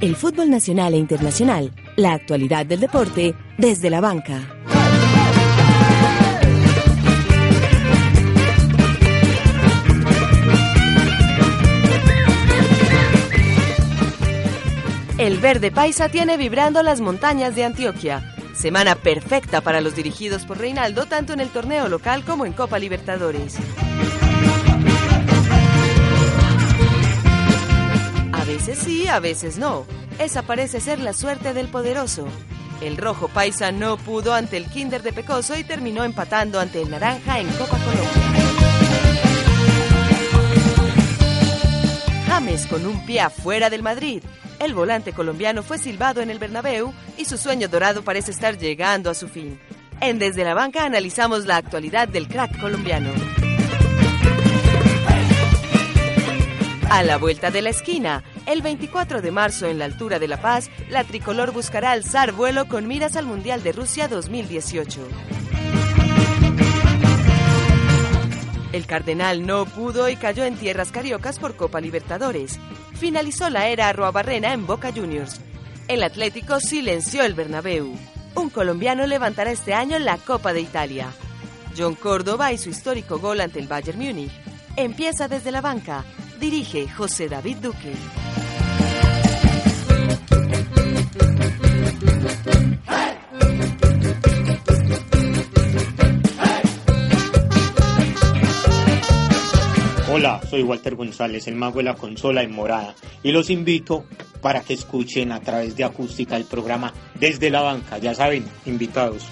El fútbol nacional e internacional, la actualidad del deporte desde la banca. El verde paisa tiene vibrando las montañas de Antioquia. Semana perfecta para los dirigidos por Reinaldo tanto en el torneo local como en Copa Libertadores. A veces sí, a veces no. Esa parece ser la suerte del poderoso. El rojo paisa no pudo ante el Kinder de Pecoso y terminó empatando ante el naranja en Copa Colombia. Con un pie afuera del Madrid. El volante colombiano fue silbado en el Bernabéu y su sueño dorado parece estar llegando a su fin. En Desde la Banca analizamos la actualidad del crack colombiano. A la vuelta de la esquina, el 24 de marzo en la altura de La Paz, la tricolor buscará alzar vuelo con miras al Mundial de Rusia 2018. El Cardenal no pudo y cayó en tierras cariocas por Copa Libertadores. Finalizó la era Arroabarrena en Boca Juniors. El Atlético silenció el Bernabéu. Un colombiano levantará este año la Copa de Italia. John Córdoba y su histórico gol ante el Bayern Múnich. Empieza desde la banca. Dirige José David Duque. Soy Walter González, el mago de la consola en morada, y los invito para que escuchen a través de acústica el programa Desde la Banca, ya saben, invitados.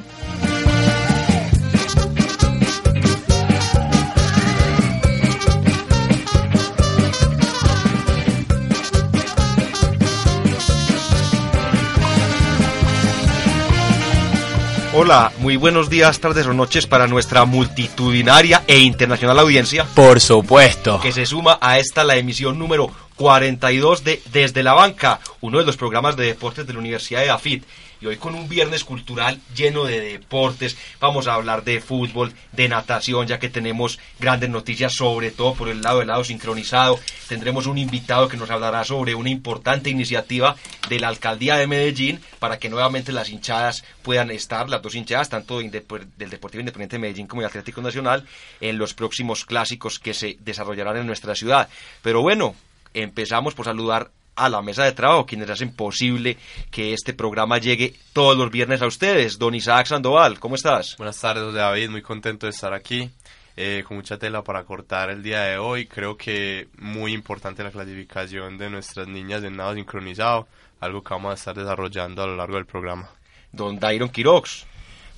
Hola, muy buenos días, tardes o noches para nuestra multitudinaria e internacional audiencia. Por supuesto. Que se suma a esta la emisión número 42 de Desde la Banca, uno de los programas de deportes de la Universidad de AFIT y hoy con un viernes cultural lleno de deportes. Vamos a hablar de fútbol, de natación, ya que tenemos grandes noticias, sobre todo por el lado del lado sincronizado. Tendremos un invitado que nos hablará sobre una importante iniciativa de la alcaldía de Medellín para que nuevamente las hinchadas puedan estar, las dos hinchadas, tanto del Deportivo Independiente de Medellín como el Atlético Nacional, en los próximos clásicos que se desarrollarán en nuestra ciudad. Pero bueno, empezamos por saludar a la mesa de trabajo, quienes hacen posible que este programa llegue todos los viernes a ustedes. Don Isaac Sandoval, ¿cómo estás? Buenas tardes, David, muy contento de estar aquí. Eh, con mucha tela para cortar el día de hoy. Creo que muy importante la clasificación de nuestras niñas de nado sincronizado, algo que vamos a estar desarrollando a lo largo del programa. Don Dairon Quirox.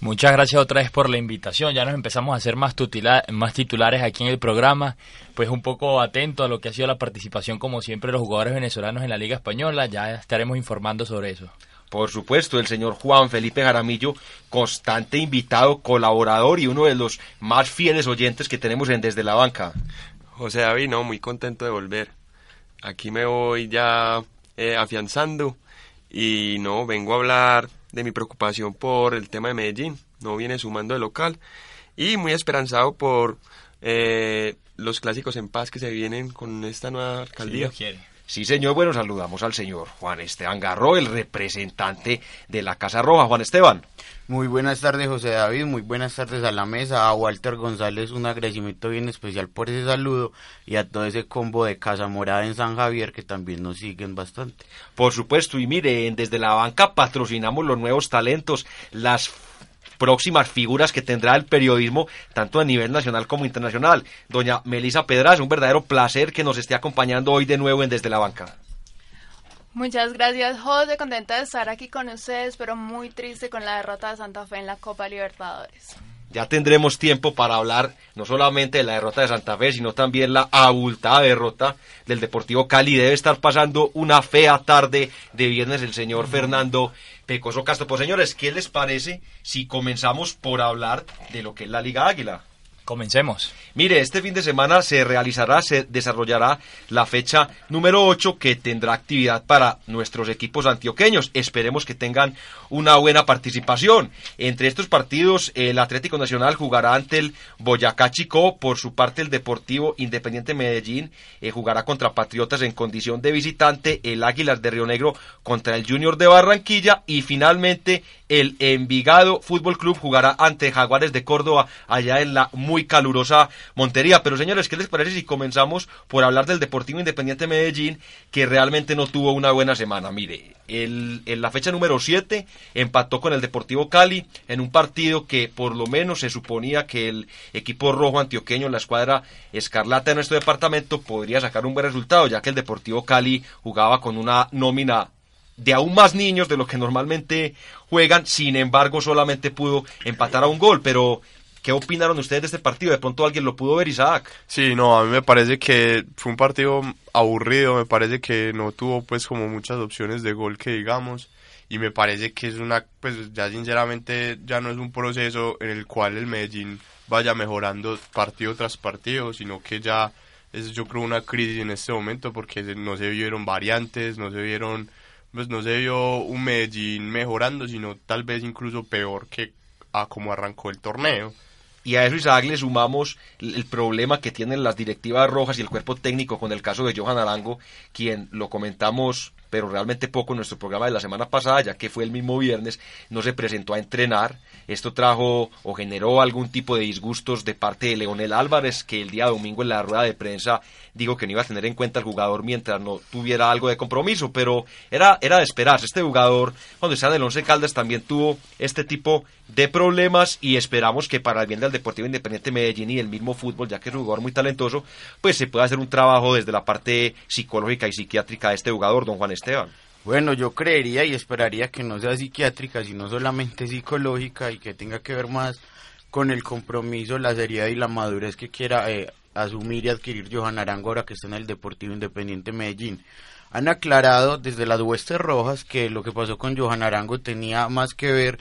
Muchas gracias otra vez por la invitación. Ya nos empezamos a hacer más, más titulares aquí en el programa. Pues un poco atento a lo que ha sido la participación, como siempre, de los jugadores venezolanos en la Liga Española. Ya estaremos informando sobre eso. Por supuesto, el señor Juan Felipe Jaramillo, constante invitado, colaborador y uno de los más fieles oyentes que tenemos en Desde la Banca. José David, no, muy contento de volver. Aquí me voy ya eh, afianzando y no, vengo a hablar de mi preocupación por el tema de Medellín. No viene sumando de local. Y muy esperanzado por eh, los clásicos en paz que se vienen con esta nueva alcaldía. Sí, señor. Bueno, saludamos al señor Juan Esteban Garro, el representante de la Casa Roja. Juan Esteban. Muy buenas tardes, José David. Muy buenas tardes a la mesa. A Walter González, un agradecimiento bien especial por ese saludo y a todo ese combo de Casa Morada en San Javier que también nos siguen bastante. Por supuesto, y miren, desde la banca patrocinamos los nuevos talentos, las próximas figuras que tendrá el periodismo, tanto a nivel nacional como internacional. Doña Melisa Pedras, un verdadero placer que nos esté acompañando hoy de nuevo en Desde la Banca. Muchas gracias, José. Contenta de estar aquí con ustedes, pero muy triste con la derrota de Santa Fe en la Copa Libertadores. Ya tendremos tiempo para hablar no solamente de la derrota de Santa Fe, sino también la abultada derrota del Deportivo Cali. Debe estar pasando una fea tarde de viernes el señor Fernando Pecoso Castro. Pues señores, ¿qué les parece si comenzamos por hablar de lo que es la Liga Águila? Comencemos. Mire, este fin de semana se realizará, se desarrollará la fecha número 8 que tendrá actividad para nuestros equipos antioqueños. Esperemos que tengan una buena participación. Entre estos partidos, el Atlético Nacional jugará ante el Boyacá Chico. Por su parte, el Deportivo Independiente Medellín eh, jugará contra Patriotas en condición de visitante. El Águilas de Río Negro contra el Junior de Barranquilla. Y finalmente, el Envigado Fútbol Club jugará ante Jaguares de Córdoba allá en la muy calurosa Montería. Pero señores, ¿qué les parece si comenzamos por hablar del Deportivo Independiente Medellín que realmente no tuvo una buena semana? Mire, el, en la fecha número 7 empató con el Deportivo Cali en un partido que por lo menos se suponía que el equipo rojo antioqueño, la escuadra escarlata de nuestro departamento, podría sacar un buen resultado, ya que el Deportivo Cali jugaba con una nómina de aún más niños de lo que normalmente juegan, sin embargo solamente pudo empatar a un gol, pero ¿qué opinaron ustedes de este partido? De pronto alguien lo pudo ver, Isaac. Sí, no, a mí me parece que fue un partido aburrido, me parece que no tuvo pues como muchas opciones de gol que digamos y me parece que es una, pues ya sinceramente ya no es un proceso en el cual el Medellín vaya mejorando partido tras partido, sino que ya es yo creo una crisis en este momento porque no se vieron variantes, no se vieron pues no se vio un Medellín mejorando, sino tal vez incluso peor que a como arrancó el torneo. Y a eso, Isaac, le sumamos el problema que tienen las directivas rojas y el cuerpo técnico con el caso de Johan Arango, quien lo comentamos, pero realmente poco en nuestro programa de la semana pasada, ya que fue el mismo viernes, no se presentó a entrenar. Esto trajo o generó algún tipo de disgustos de parte de Leonel Álvarez, que el día domingo en la rueda de prensa dijo que no iba a tener en cuenta al jugador mientras no tuviera algo de compromiso, pero era, era de esperarse. Este jugador, cuando estaba en el Once Caldas, también tuvo este tipo de problemas y esperamos que para el bien del Deportivo Independiente Medellín y el mismo fútbol, ya que es un jugador muy talentoso, pues se pueda hacer un trabajo desde la parte psicológica y psiquiátrica de este jugador, don Juan Esteban. Bueno, yo creería y esperaría que no sea psiquiátrica, sino solamente psicológica y que tenga que ver más con el compromiso, la seriedad y la madurez que quiera eh, asumir y adquirir Johan Arango ahora que está en el Deportivo Independiente Medellín. Han aclarado desde las huestes rojas que lo que pasó con Johan Arango tenía más que ver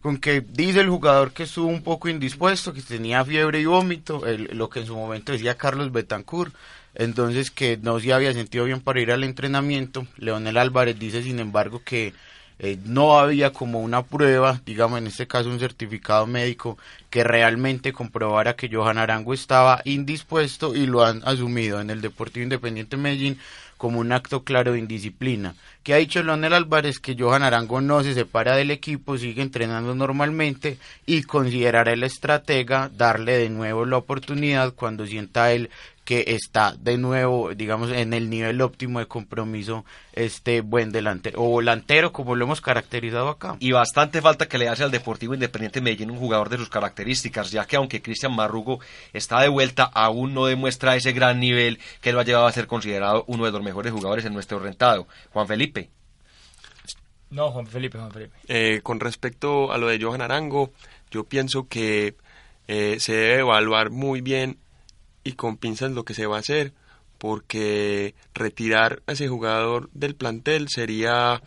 con que dice el jugador que estuvo un poco indispuesto, que tenía fiebre y vómito, lo que en su momento decía Carlos Betancourt, entonces que no se había sentido bien para ir al entrenamiento. Leonel Álvarez dice, sin embargo, que eh, no había como una prueba, digamos en este caso un certificado médico, que realmente comprobara que Johan Arango estaba indispuesto y lo han asumido en el Deportivo Independiente Medellín como un acto claro de indisciplina. Que ha dicho Leonel Álvarez que Johan Arango no se separa del equipo, sigue entrenando normalmente y considerará el estratega darle de nuevo la oportunidad cuando sienta él que está de nuevo, digamos, en el nivel óptimo de compromiso este buen delantero, o volantero, como lo hemos caracterizado acá. Y bastante falta que le hace al Deportivo Independiente Medellín un jugador de sus características, ya que aunque Cristian Marrugo está de vuelta, aún no demuestra ese gran nivel que lo ha llevado a ser considerado uno de los mejores jugadores en nuestro rentado. Juan Felipe. No, Juan Felipe, Juan Felipe. Eh, con respecto a lo de Johan Arango, yo pienso que eh, se debe evaluar muy bien y con pinzas lo que se va a hacer, porque retirar a ese jugador del plantel sería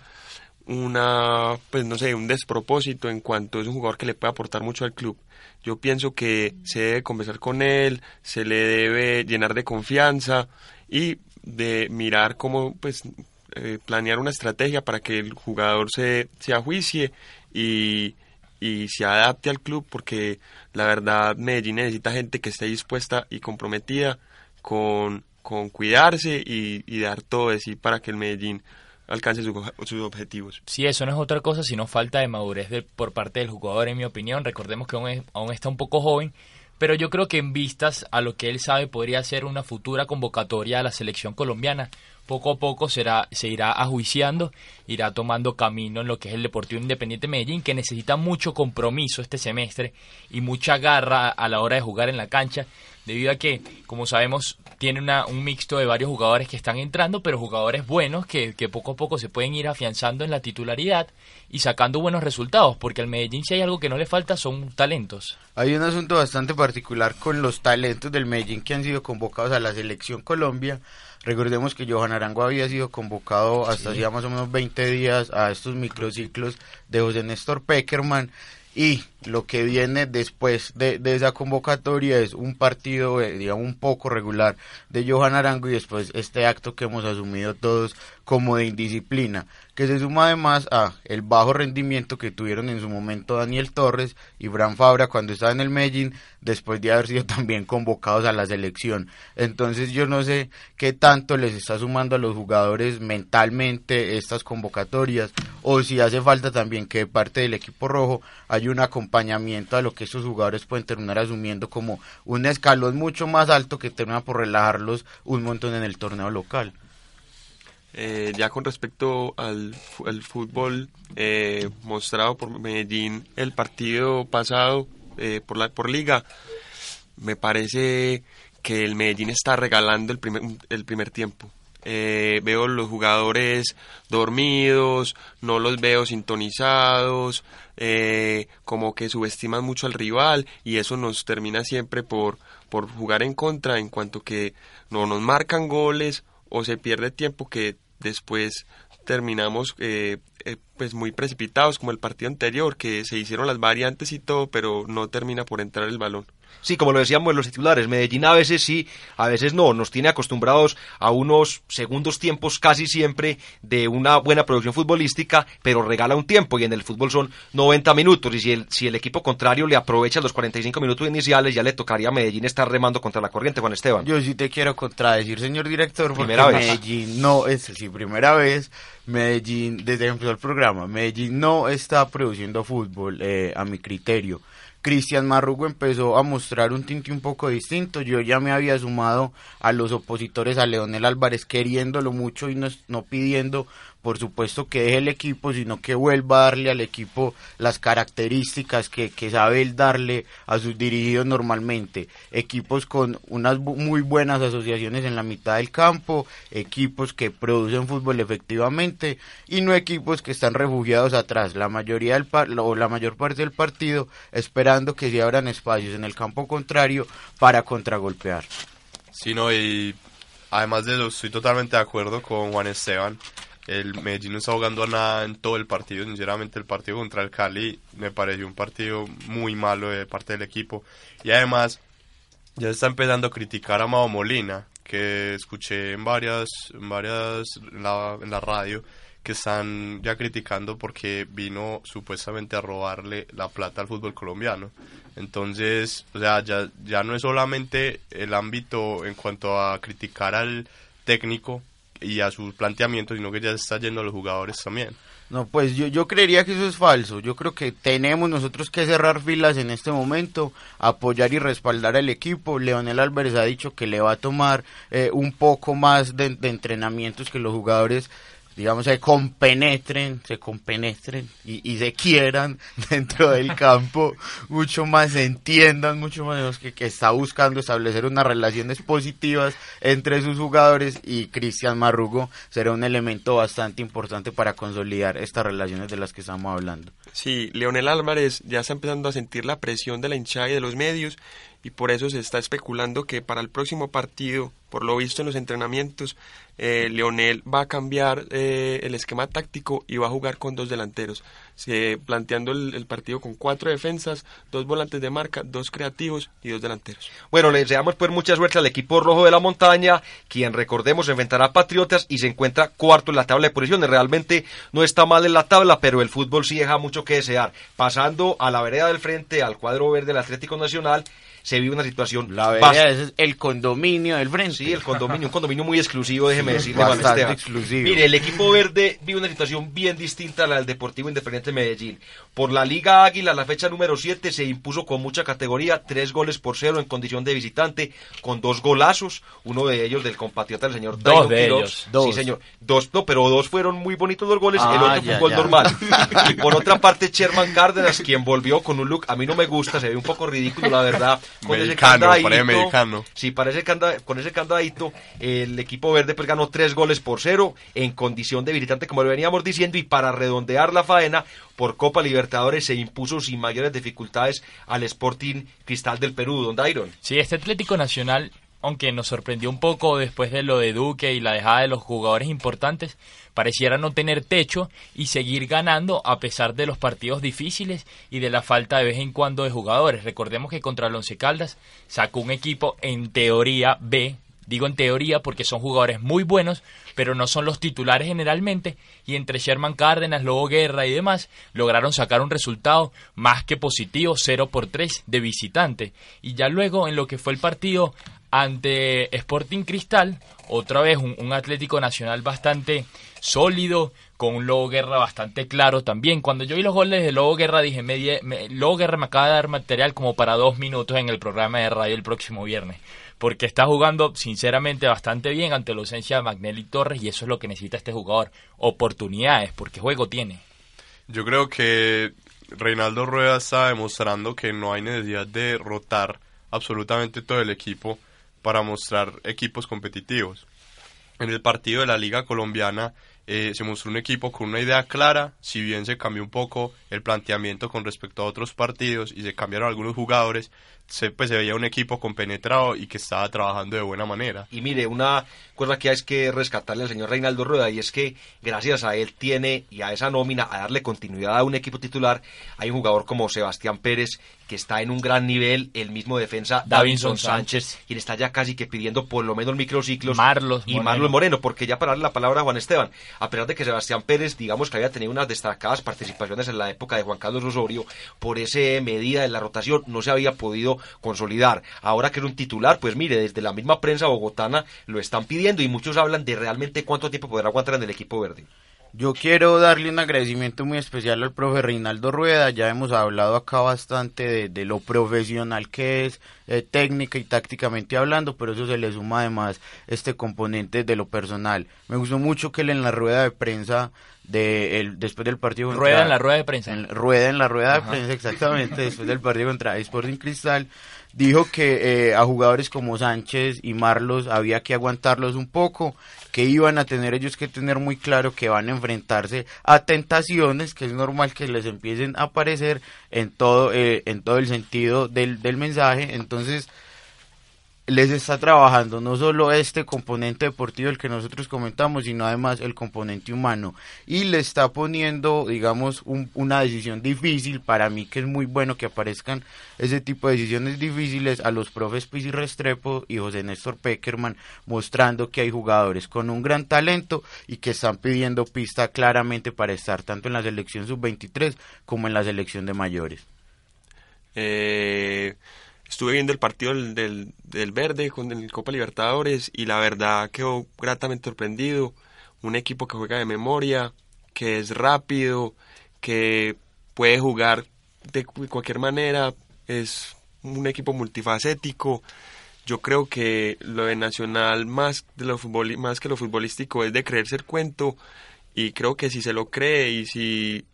una, pues no sé, un despropósito en cuanto es un jugador que le puede aportar mucho al club. Yo pienso que se debe conversar con él, se le debe llenar de confianza y de mirar cómo, pues, eh, planear una estrategia para que el jugador se, se ajuicie y y se adapte al club porque la verdad Medellín necesita gente que esté dispuesta y comprometida con, con cuidarse y, dar todo de sí para que el Medellín alcance sus objetivos. Sí, eso no es otra cosa sino falta de madurez de, por parte del jugador, en mi opinión. Recordemos que aún, aún está un poco joven, pero yo creo que en vistas a lo que él sabe podría ser una futura convocatoria a la selección colombiana poco a poco será, se irá ajuiciando, irá tomando camino en lo que es el Deportivo Independiente Medellín, que necesita mucho compromiso este semestre y mucha garra a la hora de jugar en la cancha, debido a que, como sabemos, tiene una, un mixto de varios jugadores que están entrando, pero jugadores buenos que, que poco a poco se pueden ir afianzando en la titularidad y sacando buenos resultados, porque al Medellín si hay algo que no le falta son talentos. Hay un asunto bastante particular con los talentos del Medellín que han sido convocados a la selección Colombia Recordemos que Johan Arango había sido convocado hasta hacía más o menos 20 días a estos microciclos de José Néstor Peckerman y lo que viene después de, de esa convocatoria es un partido, eh, digamos, un poco regular de Johan Arango y después este acto que hemos asumido todos como de indisciplina, que se suma además a el bajo rendimiento que tuvieron en su momento Daniel Torres y Bran Fabra cuando estaba en el Medellín, después de haber sido también convocados a la selección. Entonces yo no sé qué tanto les está sumando a los jugadores mentalmente estas convocatorias o si hace falta también que de parte del equipo rojo hay un acompañamiento a lo que estos jugadores pueden terminar asumiendo como un escalón mucho más alto que termina por relajarlos un montón en el torneo local. Eh, ya con respecto al, fútbol eh, mostrado por Medellín el partido pasado eh, por la por liga, me parece que el Medellín está regalando el primer, el primer tiempo. veo los jugadores dormidos, no los veo sintonizados, como que subestiman mucho al rival y eso nos termina siempre por, por jugar en contra en cuanto que no nos marcan goles o se pierde tiempo que después terminamos eh, eh, pues muy precipitados como el partido anterior que se hicieron las variantes y todo pero no termina por entrar el balón Sí, como lo decíamos en los titulares, Medellín a veces sí, a veces no, nos tiene acostumbrados a unos segundos tiempos casi siempre de una buena producción futbolística, pero regala un tiempo y en el fútbol son 90 minutos. Y si el, si el equipo contrario le aprovecha los 45 minutos iniciales ya le tocaría a Medellín estar remando contra la corriente, Juan Esteban. Yo sí te quiero contradecir, señor director, porque primera Medellín no es, sí, primera vez, Medellín, desde que empezó el programa, Medellín no está produciendo fútbol eh, a mi criterio. Cristian Marrugo empezó a mostrar un tinte un poco distinto. Yo ya me había sumado a los opositores a Leonel Álvarez queriéndolo mucho y no, no pidiendo por supuesto que deje el equipo, sino que vuelva a darle al equipo las características que, sabe él darle a sus dirigidos normalmente. Equipos con unas muy buenas asociaciones en la mitad del campo, equipos que producen fútbol efectivamente y no equipos que están refugiados atrás, la mayoría del o la mayor parte del partido esperando que se abran espacios en el campo contrario para contragolpear. Sí, no, y además de eso estoy totalmente de acuerdo con Juan Esteban el Medellín no está jugando a nada en todo el partido. Sinceramente, el partido contra el Cali me pareció un partido muy malo de parte del equipo. Y además, ya se está empezando a criticar a Mao Molina, que escuché en varias, en varias, en la, radio, que están ya criticando porque vino supuestamente a robarle la plata al fútbol colombiano. Entonces, o sea, ya, ya no es solamente el ámbito en cuanto a criticar al técnico, y a sus planteamientos, sino que ya se está yendo a los jugadores también. No, pues yo, yo creería que eso es falso. Yo creo que tenemos nosotros que cerrar filas en este momento, apoyar y respaldar al equipo. Leonel Álvarez ha dicho que le va a tomar eh, un poco más de, de entrenamientos que los jugadores digamos, se compenetren, se compenetren y, y se quieran dentro del campo, mucho más se entiendan, mucho más que, que está buscando establecer unas relaciones positivas entre sus jugadores y Cristian Marrugo será un elemento bastante importante para consolidar estas relaciones de las que estamos hablando. Sí, Leonel Álvarez ya está empezando a sentir la presión de la hinchada y de los medios y por eso se está especulando que para el próximo partido, por lo visto en los entrenamientos, eh, Leonel va a cambiar eh, el esquema táctico y va a jugar con dos delanteros, planteando el, partido con cuatro defensas, dos volantes de marca, dos creativos y dos delanteros. Bueno, le deseamos pues mucha suerte al equipo rojo de la montaña, quien recordemos enfrentará a Patriotas y se encuentra cuarto en la tabla de posiciones. Realmente no está mal en la tabla, pero el fútbol sí deja mucho que desear. Pasando a la vereda del frente, al cuadro verde del Atlético Nacional, se vive una situación. La verdad es el condominio del frente. Sí, el condominio, un condominio muy exclusivo, déjeme decirle, Bastante exclusivo. Mire, el equipo verde vive una situación bien distinta a la del Deportivo Independiente Medellín. Por la Liga Águila, la fecha número 7 se impuso con mucha categoría, tres goles por cero en condición de visitante, con dos golazos, uno de ellos del compatriota del señor Dos de ellos, dos. Sí, señor. Dos, no, pero dos fueron muy bonitos los goles, el ah, otro fue un gol normal. y por otra parte, Sherman Cárdenas, quien volvió con un look, a mí no me gusta, se ve un poco ridículo, la verdad con ese candadito. Sí, parece con ese candadito, el equipo verde pues ganó tres goles por cero en condición de visitante, como lo veníamos diciendo, y para redondear la faena, por Copa Libertadores se impuso sin mayores dificultades al Sporting Cristal del Perú, don Dairon. Sí, este Atlético Nacional aunque nos sorprendió un poco después de lo de Duque y la dejada de los jugadores importantes, pareciera no tener techo y seguir ganando a pesar de los partidos difíciles y de la falta de vez en cuando de jugadores. Recordemos que contra el Caldas sacó un equipo en teoría B, digo en teoría porque son jugadores muy buenos, pero no son los titulares generalmente, y entre Sherman Cárdenas, Lobo Guerra y demás, lograron sacar un resultado más que positivo, 0 por 3 de visitante. Y ya luego en lo que fue el partido ante Sporting Cristal, otra vez un, Atlético Nacional bastante sólido, con un Lobo Guerra bastante claro también. Cuando yo vi los goles de Lobo Guerra dije, me, Lobo Guerra me acaba de dar material como para dos minutos en el programa de radio el próximo viernes. Porque está jugando sinceramente bastante bien ante la ausencia de Magnelli Torres y eso es lo que necesita este jugador. Oportunidades, porque juego tiene. Yo creo que Reinaldo Rueda está demostrando que no hay necesidad de rotar absolutamente todo el equipo para mostrar equipos competitivos. En el partido de la Liga Colombiana eh, se mostró un equipo con una idea clara, si bien se cambió un poco el planteamiento con respecto a otros partidos y se cambiaron algunos jugadores, se, pues, se veía un equipo compenetrado y que estaba trabajando de buena manera. Y mire, una cosa que hay que rescatarle al señor Reinaldo Rueda y es que gracias a él tiene y a esa nómina, a darle continuidad a un equipo titular, hay un jugador como Sebastián Pérez que está en un gran nivel, el mismo defensa Davinson Sánchez, quien está ya casi que pidiendo por lo menos microciclos Marlos y Marlos Moreno, porque ya para darle la palabra a Juan Esteban, a pesar de que Sebastián Pérez, digamos que había tenido unas destacadas participaciones en la época de Juan Carlos Osorio, por ese medida de la rotación no se había podido consolidar. Ahora que es un titular, pues mire, desde la misma prensa bogotana lo están pidiendo y muchos hablan de realmente cuánto tiempo podrá aguantar en el equipo verde. Yo quiero darle un agradecimiento muy especial al profe Reinaldo Rueda. Ya hemos hablado acá bastante de, lo profesional que es, eh, técnica y tácticamente hablando, pero eso se le suma además este componente de lo personal. Me gustó mucho que él en la rueda de prensa de el, después del partido rueda en la rueda de prensa rueda en la rueda de prensa exactamente después del partido contra Sporting Cristal dijo que eh, a jugadores como Sánchez y Marlos había que aguantarlos un poco que iban a tener ellos que tener muy claro que van a enfrentarse a tentaciones que es normal que les empiecen a aparecer en todo eh, en todo el sentido del, del mensaje. Entonces les está trabajando no solo este componente deportivo el que nosotros comentamos, sino además el componente humano. Y le está poniendo, digamos, una decisión difícil, para mí que es muy bueno que aparezcan ese tipo de decisiones difíciles a los profes Pizzi Restrepo y José Néstor Peckerman, mostrando que hay jugadores con un gran talento y que están pidiendo pista claramente para estar tanto en la selección sub-23 como en la selección de mayores. Eh estuve viendo el partido del, del, Verde con el Copa Libertadores y la verdad quedó gratamente sorprendido. Un equipo que juega de memoria, que es rápido, que puede jugar de cualquier manera, es un equipo multifacético. Yo creo que lo de Nacional más de lo más que lo futbolístico es de creerse el cuento y creo que si se lo cree y si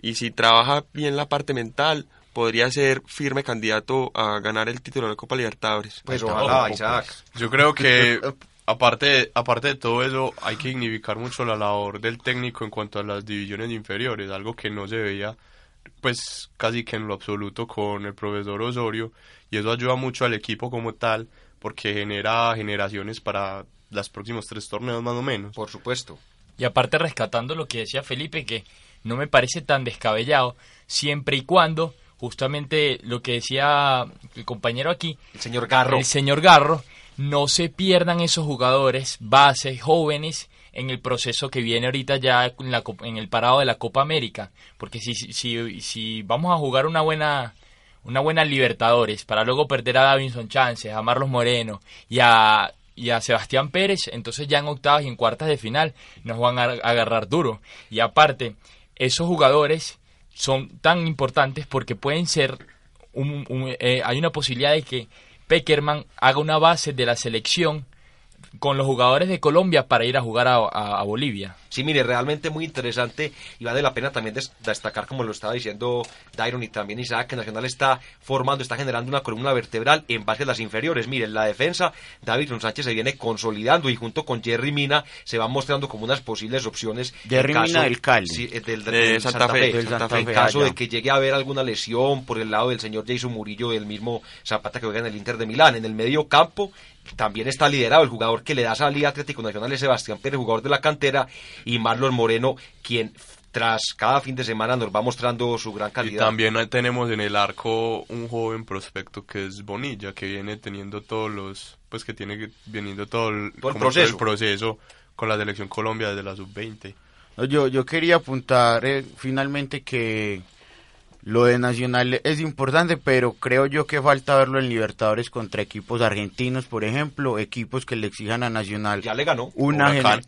y si trabaja bien la parte mental podría ser firme candidato a ganar el título de la Copa Libertadores. Pues ojalá, Isaac. Yo creo que aparte, aparte de todo eso, hay que significar mucho la labor del técnico en cuanto a las divisiones inferiores, algo que no se veía pues casi que en lo absoluto con el profesor Osorio y eso ayuda mucho al equipo como tal porque genera generaciones para los próximos tres torneos más o menos. Por supuesto. Y aparte rescatando lo que decía Felipe, que no me parece tan descabellado, siempre y cuando justamente lo que decía el compañero aquí, el señor Garro. El señor Garro, no se pierdan esos jugadores bases jóvenes en el proceso que viene ahorita ya en, la, en el parado de la Copa América, porque si, si, si vamos a jugar una buena una buena Libertadores para luego perder a Davinson Chances, a Marlos Moreno y a y a Sebastián Pérez, entonces ya en octavas y en cuartas de final nos van a agarrar duro. Y aparte, esos jugadores son tan importantes porque pueden ser, un, eh, hay una posibilidad de que Peckerman haga una base de la selección con los jugadores de Colombia para ir a jugar a, Bolivia. Sí, mire, realmente muy interesante y vale la pena también destacar, como lo estaba diciendo Dairon y también Isaac, que Nacional está formando, está generando una columna vertebral en base a las inferiores. Mire, en la defensa, David Sánchez se viene consolidando y junto con Jerry Mina se van mostrando como unas posibles opciones. Jerry Mina del Cali. Sí, eh, del, Santa, Fe. en caso de que llegue a haber alguna lesión por el lado del señor Jason Murillo, del mismo Zapata que juega en el Inter de Milán. En el medio campo, también está liderado el jugador que le da salida a Atlético Nacional es Sebastián Pérez, jugador de la cantera, y Marlon Moreno, quien tras cada fin de semana nos va mostrando su gran calidad. Y también tenemos en el arco un joven prospecto que es Bonilla, que viene teniendo todos los, pues que tiene viniendo todo el, proceso. proceso con la selección Colombia desde la sub-20. Yo, yo quería apuntar eh, finalmente que lo de Nacional es importante, pero creo yo que falta verlo en Libertadores contra equipos argentinos, por ejemplo, equipos que le exijan a Nacional. Ya le ganó. Una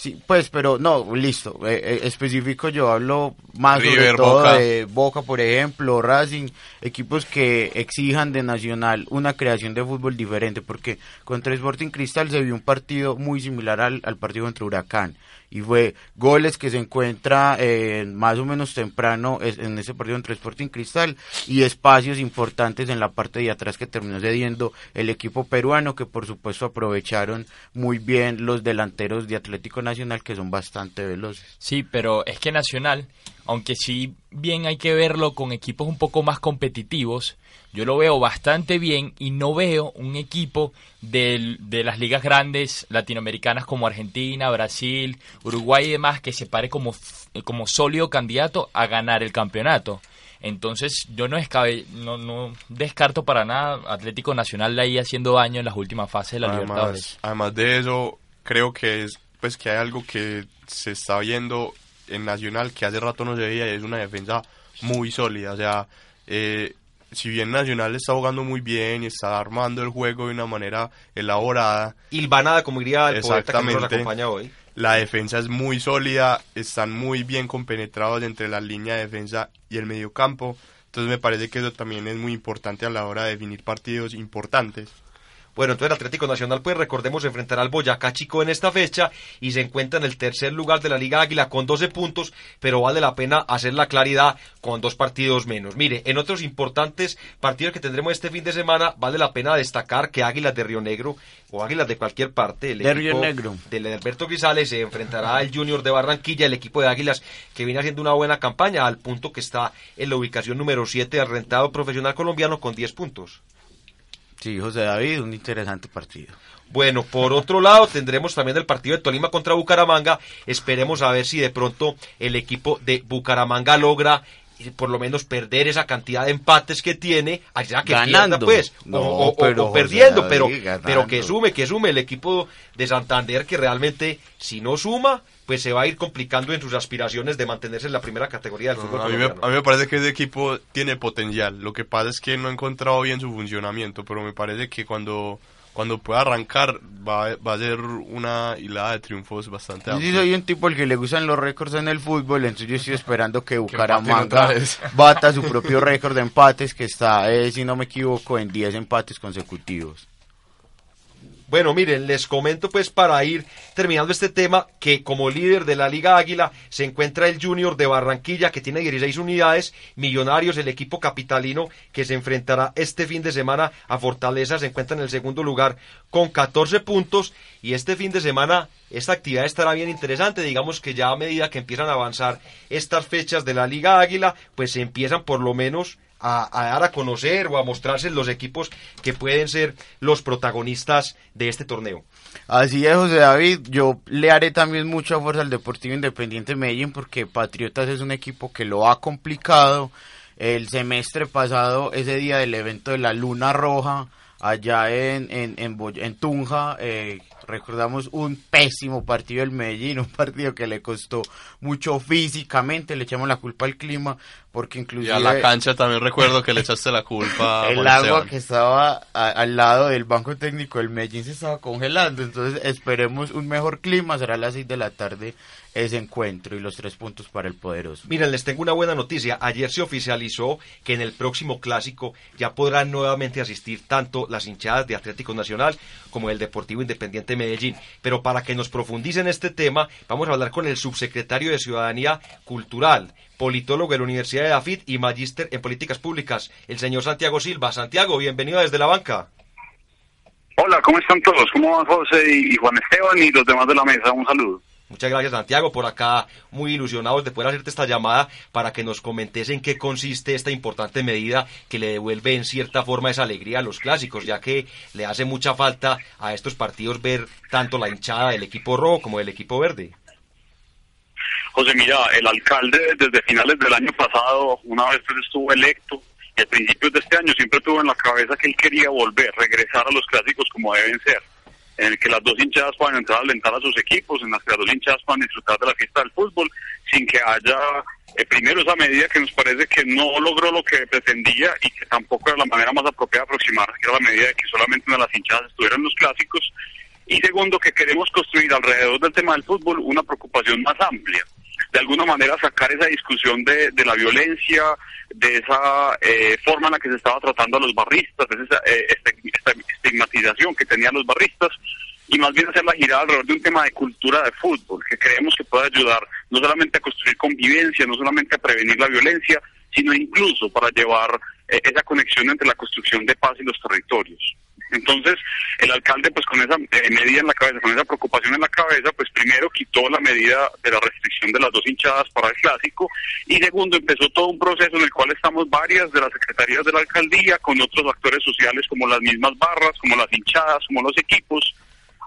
Sí, pues, pero no, listo. Eh, eh, específico, yo hablo más sobre todo de Boca, por ejemplo, Racing, equipos que exijan de Nacional una creación de fútbol diferente, porque contra Sporting Cristal se vio un partido muy similar al, al partido contra Huracán y fue goles que se encuentra eh, más o menos temprano en ese partido entre Sporting Cristal y espacios importantes en la parte de atrás que terminó cediendo el equipo peruano que por supuesto aprovecharon muy bien los delanteros de Atlético Nacional que son bastante veloces. Sí, pero es que Nacional, aunque sí bien hay que verlo con equipos un poco más competitivos, yo lo veo bastante bien y no veo un equipo de, de las ligas grandes latinoamericanas como Argentina, Brasil, Uruguay y demás que se pare como, como sólido candidato a ganar el campeonato. Entonces yo no, no, no descarto para nada Atlético Nacional de ahí haciendo daño en las últimas fases de la además, Libertadores. Además de eso, creo que es pues que hay algo que se está viendo en Nacional que hace rato no se veía y es una defensa muy sólida. O sea, eh, si bien Nacional está jugando muy bien y está armando el juego de una manera elaborada. Hilvanada, como diría el poeta que nos acompaña hoy. La defensa es muy sólida, están muy bien compenetrados entre la línea de defensa y el mediocampo. Entonces me parece que eso también es muy importante a la hora de definir partidos importantes. Bueno, entonces el Atlético Nacional, pues recordemos, enfrentará al Boyacá Chico en esta fecha y se encuentra en el tercer lugar de la Liga Águila con 12 puntos, pero vale la pena hacer la claridad con dos partidos menos. Mire, en otros importantes partidos que tendremos este fin de semana, vale la pena destacar que Águilas de Río Negro o Águilas de cualquier parte, el de Río Negro. del Alberto Grisales se enfrentará al Junior de Barranquilla, el equipo de Águilas que viene haciendo una buena campaña al punto que está en la ubicación número 7 del rentado profesional colombiano con 10 puntos. Sí, José David, un interesante partido. Bueno, por otro lado tendremos también el partido de Tolima contra Bucaramanga. Esperemos a ver si de pronto el equipo de Bucaramanga logra eh, por lo menos perder esa cantidad de empates que tiene, allá que Ganando. pues, o, perdiendo, pero, pero que sume, que sume el equipo de Santander que realmente si no suma, pues se va a ir complicando en sus aspiraciones de mantenerse en la primera categoría del fútbol. A mí, me, a mí me parece que ese equipo tiene potencial. Lo que pasa es que no ha encontrado bien su funcionamiento, pero me parece que cuando cuando pueda arrancar va, va, a ser una hilada de triunfos bastante amplia. Yo soy un tipo al que le gustan los récords en el fútbol, entonces yo estoy esperando que Bucaramanga bata su propio récord de empates que está, eh, si no me equivoco, en 10 empates consecutivos. Bueno, miren, les comento pues para ir terminando este tema que como líder de la Liga Águila se encuentra el Junior de Barranquilla que tiene 16 unidades, Millonarios, el equipo capitalino que se enfrentará este fin de semana a Fortaleza, se encuentra en el segundo lugar con 14 puntos y este fin de semana esta actividad estará bien interesante, digamos que ya a medida que empiezan a avanzar estas fechas de la Liga Águila, pues se empiezan por lo menos a, dar a conocer o a mostrarse los equipos que pueden ser los protagonistas de este torneo. Así es, José David. Yo le haré también mucha fuerza al Deportivo Independiente Medellín porque Patriotas es un equipo que lo ha complicado. El semestre pasado, ese día del evento de la Luna Roja, allá en, en, en, Tunja, eh, recordamos un pésimo partido del Medellín, un partido que le costó mucho físicamente, le echamos la culpa al clima, porque Y inclusive... a la cancha también recuerdo que le echaste la culpa a el Juan agua Esteban. que estaba a- al lado del banco técnico del Medellín se estaba congelando, entonces esperemos un mejor clima, será a las 6 de la tarde ese encuentro y los tres puntos para el poderoso. Miren, les tengo una buena noticia. Ayer se oficializó que en el próximo clásico ya podrán nuevamente asistir tanto las hinchadas de Atlético Nacional como el Deportivo Independiente Medellín. Pero para que nos profundicen este tema, vamos a hablar con el subsecretario de Ciudadanía Cultural, politólogo de la Universidad de Afit y magíster en políticas públicas, el señor Santiago Silva. Santiago, bienvenido desde la banca. Hola, ¿cómo están todos? ¿Cómo van José y Juan Esteban y los demás de la mesa? Un saludo. Muchas gracias Santiago por acá, muy ilusionados de poder hacerte esta llamada para que nos comentes en qué consiste esta importante medida que le devuelve en cierta forma esa alegría a los clásicos, ya que le hace mucha falta a estos partidos ver tanto la hinchada del equipo rojo como del equipo verde. José, mira, el alcalde desde finales del año pasado, una vez que estuvo electo, y a principios de este año siempre tuvo en la cabeza que él quería volver, regresar a los clásicos como deben ser, en el que las dos hinchadas puedan entrar a alentar a sus equipos, en las que las dos hinchadas puedan disfrutar de la fiesta del fútbol, sin que haya, eh, primero, esa medida que nos parece que no logró lo que pretendía y que tampoco era la manera más apropiada de aproximarse, que era la medida de que solamente una de las hinchadas estuviera en los clásicos, y segundo, que queremos construir alrededor del tema del fútbol una preocupación más amplia. De alguna manera sacar esa discusión de, de la violencia, de esa eh, forma en la que se estaba tratando a los barristas, de esa eh, este- estigmatización que tenían los barristas, y más bien hacer la girada alrededor de un tema de cultura de fútbol, que creemos que puede ayudar no solamente a construir convivencia, no solamente a prevenir la violencia, sino incluso para llevar eh, esa conexión entre la construcción de paz y los territorios. Entonces, el alcalde, pues con esa eh, medida en la cabeza, con esa preocupación en la cabeza, pues primero quitó la medida de la restricción de las dos hinchadas para el clásico y segundo empezó todo un proceso en el cual estamos varias de las secretarías de la alcaldía con otros actores sociales como las mismas barras, como las hinchadas, como los equipos,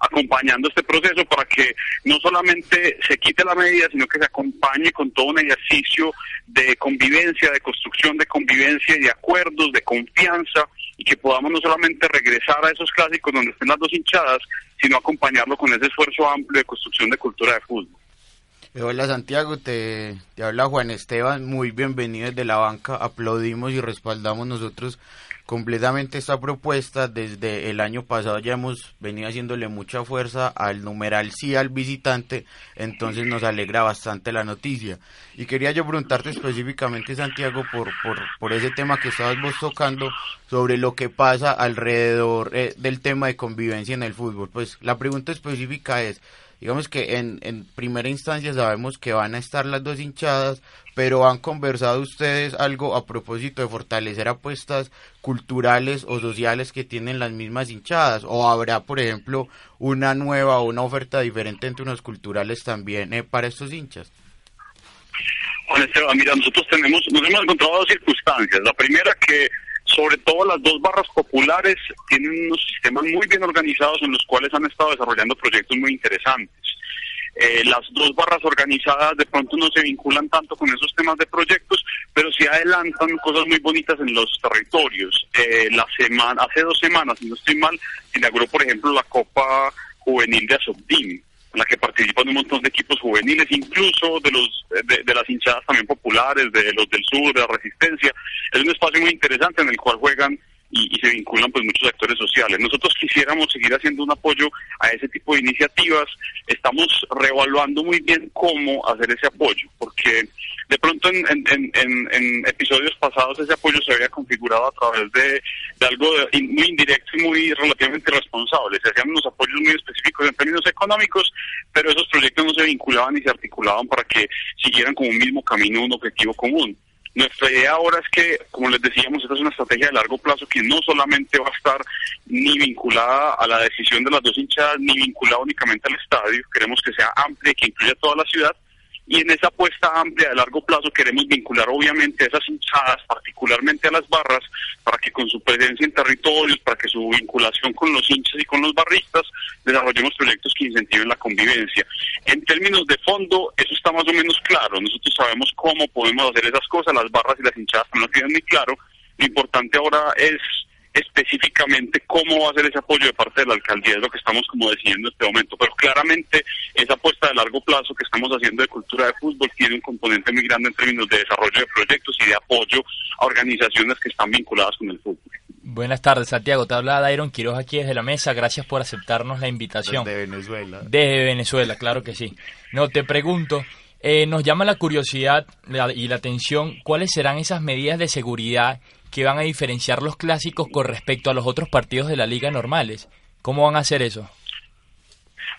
acompañando este proceso para que no solamente se quite la medida, sino que se acompañe con todo un ejercicio de convivencia, de construcción de convivencia de acuerdos, de confianza, y que podamos no solamente regresar a esos clásicos donde estén las dos hinchadas, sino acompañarlo con ese esfuerzo amplio de construcción de cultura de fútbol. Eh, Hola Santiago, te, te habla Juan Esteban, muy bienvenido desde la banca, aplaudimos y respaldamos nosotros completamente esta propuesta, desde el año pasado ya hemos venido haciéndole mucha fuerza al numeral sí al visitante, entonces nos alegra bastante la noticia. Y quería yo preguntarte específicamente Santiago por, por, por ese tema que estabas vos tocando sobre lo que pasa alrededor eh, del tema de convivencia en el fútbol. Pues la pregunta específica es, digamos que en, en primera instancia sabemos que van a estar las dos hinchadas, pero han conversado ustedes algo a propósito de fortalecer apuestas culturales o sociales que tienen las mismas hinchadas, o habrá, por ejemplo, una nueva o una oferta diferente entre unos culturales también eh, para estos hinchas. Juan Esteban, mira, nosotros tenemos, nos hemos encontrado dos circunstancias. La primera que sobre todo las dos barras populares tienen unos sistemas muy bien organizados en los cuales han estado desarrollando proyectos muy interesantes. Eh, las dos barras organizadas de pronto no se vinculan tanto con esos temas de proyectos, pero sí adelantan cosas muy bonitas en los territorios. Eh, la semana, hace dos semanas, si no estoy mal, inauguró, por ejemplo, la Copa Juvenil de Asobdim, en la que participan un montón de equipos juveniles, incluso de los de, de las hinchadas también populares, de los del sur, de la resistencia. Es un espacio muy interesante en el cual juegan y, y, se vinculan pues muchos actores sociales. Nosotros quisiéramos seguir haciendo un apoyo a ese tipo de iniciativas. Estamos reevaluando muy bien cómo hacer ese apoyo, porque de pronto en, episodios pasados ese apoyo se había configurado a través de, algo muy indirecto y muy relativamente irresponsable. Se hacían unos apoyos muy específicos en términos económicos, pero esos proyectos no se vinculaban ni se articulaban para que siguieran como un mismo camino, un objetivo común. Nuestra idea ahora es que, como les decíamos, esta es una estrategia de largo plazo que no solamente va a estar ni vinculada a la decisión de las dos hinchadas, ni vinculada únicamente al estadio, queremos que sea amplia y que incluya toda la ciudad, y en esa apuesta amplia de largo plazo queremos vincular obviamente a esas hinchadas, particularmente a las barras, para que con su presencia en territorios, para que su vinculación con los hinchas y con los barristas, desarrollemos proyectos que incentiven la convivencia. En términos de fondo, eso está más o menos claro. Nosotros sabemos cómo podemos hacer esas cosas, las barras y las hinchadas no lo tienen muy claro. Lo importante ahora es específicamente cómo va a ser ese apoyo de parte de la alcaldía, es lo que estamos como decidiendo en este momento. Pero claramente esa apuesta de largo plazo que estamos haciendo de cultura de fútbol tiene un componente muy grande en términos de desarrollo de proyectos y de apoyo a organizaciones que están vinculadas con el fútbol. Buenas tardes, Santiago. Te habla Dairon Quiroz aquí desde la mesa. Gracias por aceptarnos la invitación. Desde Venezuela. Desde Venezuela, claro que sí. No, te pregunto, eh, nos llama la curiosidad y la atención, ¿cuáles serán esas medidas de seguridad que van a diferenciar los clásicos con respecto a los otros partidos de la liga normales? ¿Cómo van a hacer eso?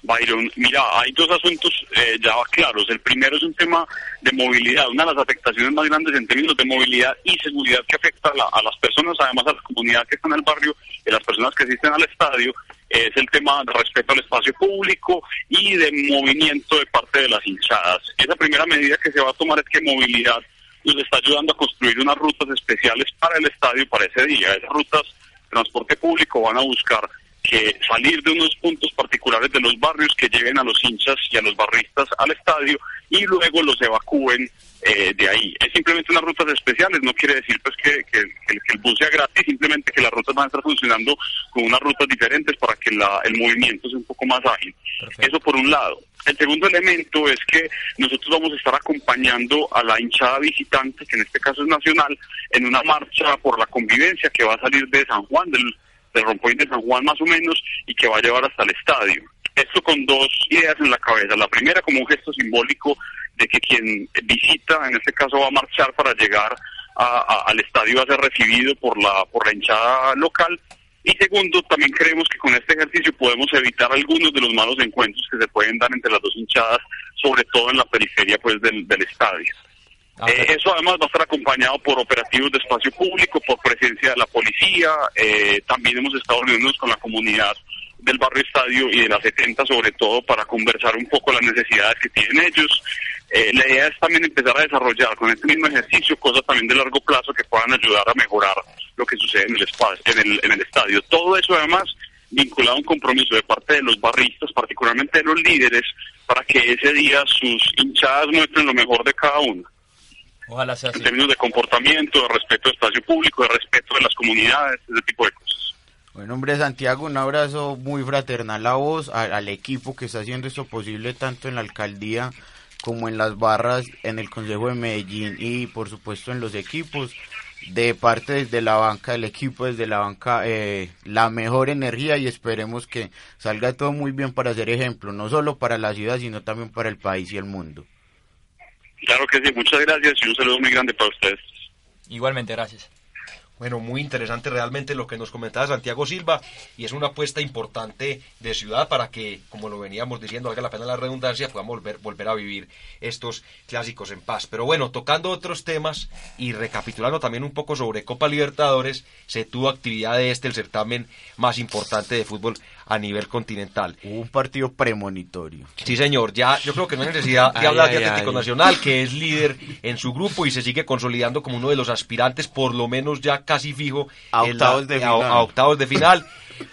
Byron, mira, hay dos asuntos eh, ya claros. El primero es un tema de movilidad, una de las afectaciones más grandes en términos de movilidad y seguridad que afecta a, las personas, además a la comunidad que está en el barrio y a las personas que asisten al estadio, es el tema de respeto al espacio público y de movimiento de parte de las hinchadas. Esa primera medida que se va a tomar es que movilidad nos está ayudando a construir unas rutas especiales para el estadio para ese día. Esas rutas de transporte público van a buscar que salir de unos puntos particulares de los barrios que lleven a los hinchas y a los barristas al estadio y luego los evacúen eh, de ahí. Es simplemente unas rutas especiales, no quiere decir pues que, el bus sea gratis, simplemente que las rutas van a estar funcionando con unas rutas diferentes para que el movimiento sea un poco más ágil. Eso por un lado. El segundo elemento es que nosotros vamos a estar acompañando a la hinchada visitante, que en este caso es nacional, en una marcha por la convivencia que va a salir de San Juan, del de Rompoint de San Juan más o menos, y que va a llevar hasta el estadio. Esto con dos ideas en la cabeza. La primera como un gesto simbólico de que quien visita, en este caso va a marchar para llegar al estadio a ser recibido por la, por la hinchada local. Y segundo, también creemos que con este ejercicio podemos evitar algunos de los malos encuentros que se pueden dar entre las dos hinchadas, sobre todo en la periferia pues del, del estadio. Ah, eh, eso además va a estar acompañado por operativos de espacio público, por presencia de la policía. Eh, también hemos estado reunidos con la comunidad del barrio Estadio y de la 70 sobre todo para conversar un poco las necesidades que tienen ellos. Eh, la idea es también empezar a desarrollar con este mismo ejercicio cosas también de largo plazo que puedan ayudar a mejorar lo que sucede en el, espacio, en el, en el estadio. Todo eso además vinculado a un compromiso de parte de los barristas, particularmente de los líderes, para que ese día sus hinchadas muestren lo mejor de cada uno. Ojalá sea En términos de comportamiento, de respeto al espacio público, de respeto de las comunidades, ese tipo de cosas. Bueno, hombre, Santiago, un abrazo muy fraternal a vos, al equipo que está haciendo esto posible tanto en la alcaldía como en las barras, en el Consejo de Medellín y por supuesto en los equipos. De parte desde la banca del equipo, desde la banca, eh, la mejor energía y esperemos que salga todo muy bien para ser ejemplo, no solo para la ciudad, sino también para el país y el mundo. Claro que sí, muchas gracias y un saludo muy grande para ustedes. Igualmente, gracias. Bueno, muy interesante realmente lo que nos comentaba Santiago Silva y es una apuesta importante de ciudad para que, como lo veníamos diciendo, valga la pena la redundancia, podamos volver, volver a vivir estos clásicos en paz. Pero bueno, tocando otros temas y recapitulando también un poco sobre Copa Libertadores, se tuvo actividad de este, el certamen más importante de fútbol a nivel continental. un partido premonitorio. Sí, señor. Ya, yo creo que no hay necesidad de hablar de Atlético Nacional, que es líder en su grupo y se sigue consolidando como uno de los aspirantes, por lo menos ya casi fijo, a octavos, de, final. a octavos de final.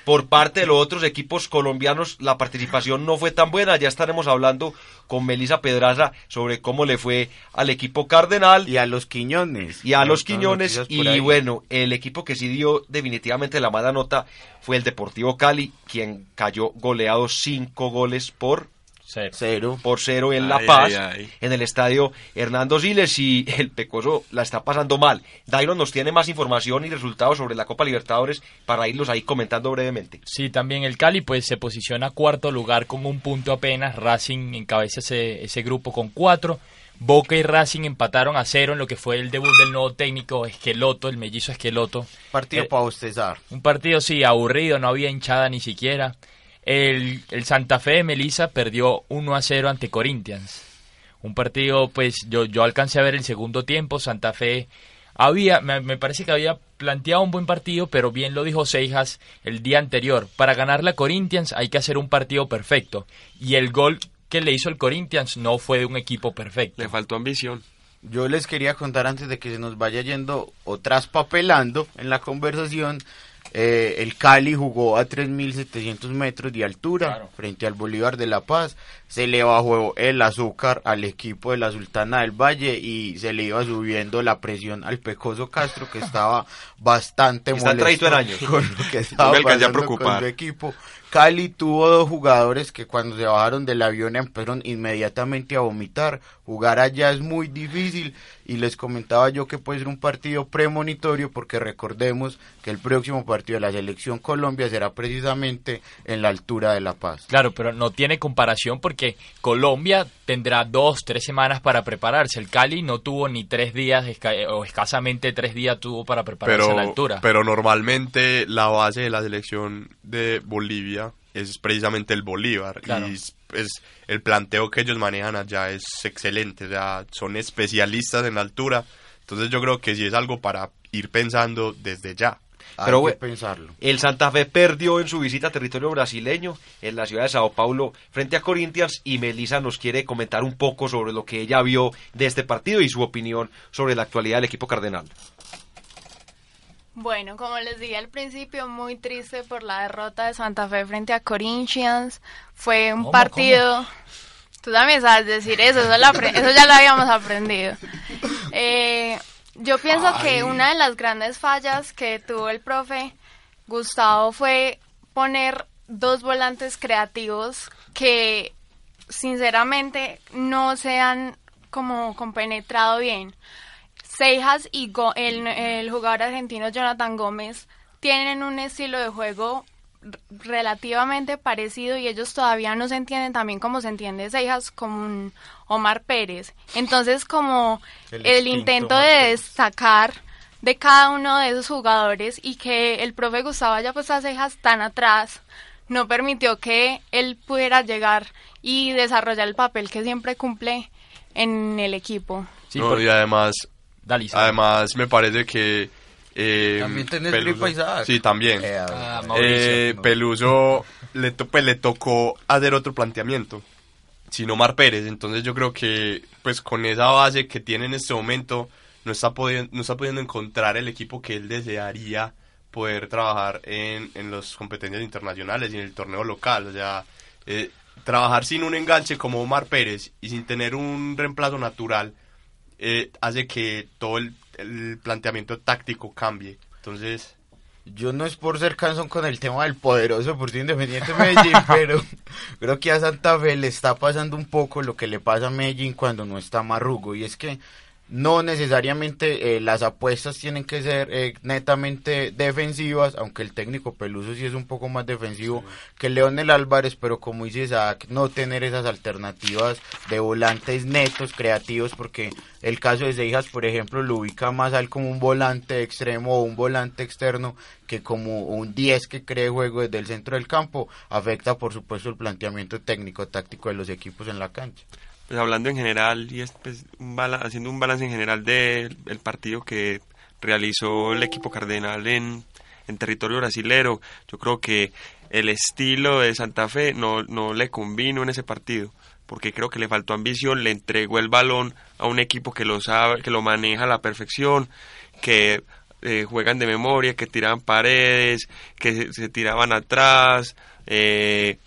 Por parte de los otros equipos colombianos, la participación no fue tan buena. Ya estaremos hablando con Melisa Pedraza sobre cómo le fue al equipo Cardenal. Y a los Quiñones. Y a los Quiñones. Y bueno, el equipo que sí dio definitivamente la mala nota fue el Deportivo Cali, quien cayó goleado cinco goles por Cero. Por cero en La Paz, en el estadio Hernando Siles y el Pecoso la está pasando mal. Dairon nos tiene más información y resultados sobre la Copa Libertadores para irlos ahí comentando brevemente. Sí, también el Cali pues se posiciona cuarto lugar con un punto apenas. Racing encabeza ese, ese grupo con cuatro. Boca y Racing empataron a cero en lo que fue el debut del nuevo técnico Esqueloto, el mellizo Esqueloto. Partido eh, para bostezar. Un partido, sí, aburrido, no había hinchada ni siquiera. El, Santa Fe de Melissa perdió 1 a 0 ante Corinthians. Un partido, pues yo, yo alcancé a ver el segundo tiempo. Santa Fe había, me, parece que había planteado un buen partido, pero bien lo dijo Seijas el día anterior. Para ganar la Corinthians hay que hacer un partido perfecto. Y el gol que le hizo el Corinthians no fue de un equipo perfecto. Le faltó ambición. Yo les quería contar antes de que se nos vaya yendo o traspapelando en la conversación Eh, el Cali jugó a 3.700 metros de altura frente al Bolívar de La Paz. Se le bajó el azúcar al equipo de la Sultana del Valle y se le iba subiendo la presión al Pecoso Castro que estaba bastante Está molesto en años. con lo que estaba pasando con su equipo. Cali tuvo dos jugadores que cuando se bajaron del avión empezaron inmediatamente a vomitar. Jugar allá es muy difícil y les comentaba yo que puede ser un partido premonitorio porque recordemos que el próximo partido de la selección Colombia será precisamente en la altura de La Paz. Claro, pero no tiene comparación porque Colombia tendrá dos, tres semanas para prepararse. El Cali no tuvo ni tres días, o escasamente tres días tuvo para prepararse pero, a la altura. pero normalmente la base de la selección de Bolivia es precisamente el Bolívar Claro. y es, es- el planteo que ellos manejan allá es excelente, o sea, son especialistas en altura, entonces yo creo que sí es algo para ir pensando desde ya. Hay Pero, que güey, pensarlo. El Santa Fe perdió en su visita a territorio brasileño en la ciudad de Sao Paulo frente a Corinthians y Melissa nos quiere comentar un poco sobre lo que ella vio de este partido y su opinión sobre la actualidad del equipo cardenal. Bueno, como les dije al principio, muy triste por la derrota de Santa Fe frente a Corinthians. Fue un ¿Cómo, partido... Tú también sabes decir eso, eso, lo apre- eso ya lo habíamos aprendido. Eh, yo pienso que una de las grandes fallas que tuvo el profe Gustavo fue poner dos volantes creativos que sinceramente no se han como compenetrado bien. Seijas y Go- el, el jugador argentino Jonathan Gómez tienen un estilo de juego r- relativamente parecido y ellos todavía no se entienden también como se entiende Seijas como un Omar Pérez. Entonces como El intento Omar de Pérez. destacar de cada uno de esos jugadores y que el profe Gustavo haya puesto a Cejas tan atrás no permitió que él pudiera llegar y desarrollar el papel que siempre cumple en el equipo. Sí, Y además, Además me parece que... eh, También tenés Peluso- gripa, Isaac. Sí, también. Eh, Ah, eh, Mauricio, no. Peluso le, to- pues, le tocó hacer otro planteamiento, sin Omar Pérez. Entonces yo creo que pues con esa base que tiene en este momento no está, pudiendo, no está pudiendo encontrar el equipo que él desearía poder trabajar en, en las competencias internacionales y en el torneo local. O sea, eh, trabajar sin un enganche como Omar Pérez y sin tener un reemplazo natural eh, hace que todo el, el planteamiento táctico cambie. Entonces... Yo no es por ser cansón con el tema del poderoso por Independiente Medellín, pero creo que a Santa Fe le está pasando un poco lo que le pasa a Medellín cuando no está Marrugo, y es que no necesariamente eh, las apuestas tienen que ser eh, netamente defensivas, aunque el técnico Peluso sí es un poco más defensivo que Leonel Álvarez, pero como dice Isaac, no tener esas alternativas de volantes netos, creativos, porque el caso de Seijas, por ejemplo, lo ubica más a él como un volante extremo o un volante externo que como un 10 que cree juego desde el centro del campo, afecta por supuesto el planteamiento técnico táctico de los equipos en la cancha. Pues hablando en general y es, pues, un haciendo un balance en general del el partido que realizó el equipo cardenal en, territorio brasilero, yo creo que el estilo de Santa Fe no, no le convino en ese partido porque creo que le faltó ambición, le entregó el balón a un equipo que lo sabe, que lo maneja a la perfección, que eh, juegan de memoria, que tiraban paredes, que se, se tiraban atrás, eh,